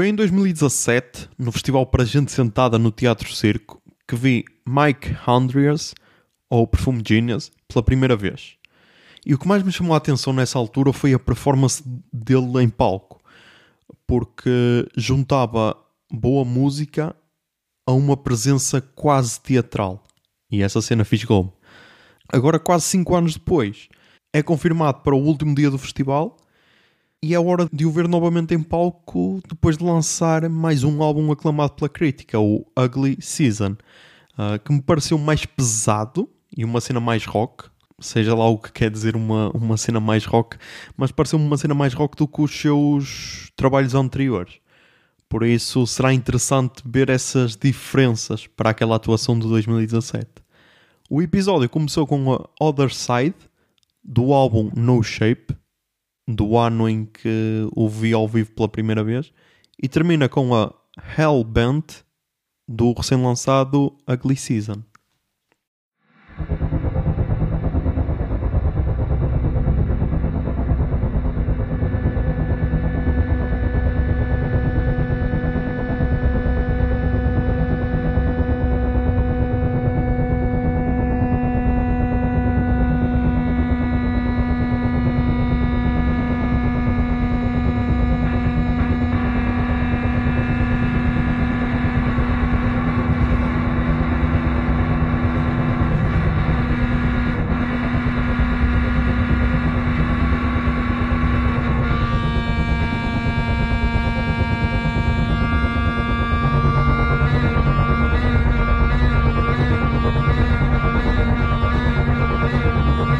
Foi em 2017, no festival para gente sentada no Teatro Circo, que vi Mike Andreas, ou Perfume Genius, pela primeira vez. E o que mais me chamou a atenção nessa altura foi a performance dele em palco, porque juntava boa música a uma presença quase teatral. E essa cena fisgou-me. Agora, quase 5 anos depois, é confirmado para o último dia do festival e é hora de o ver novamente em palco depois de lançar mais um álbum aclamado pela crítica, o Ugly Season, ah, que me pareceu mais pesado e uma cena mais rock, seja lá o que quer dizer uma, uma cena mais rock, mas pareceu-me uma cena mais rock do que os seus trabalhos anteriores. Por isso será interessante ver essas diferenças para aquela atuação de 2017. O episódio começou com a Other Side, do álbum No Shape, do ano em que o vi ao vivo pela primeira vez, e termina com a Hellbent, do recém-lançado Ugly Season.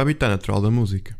habitat natural da música.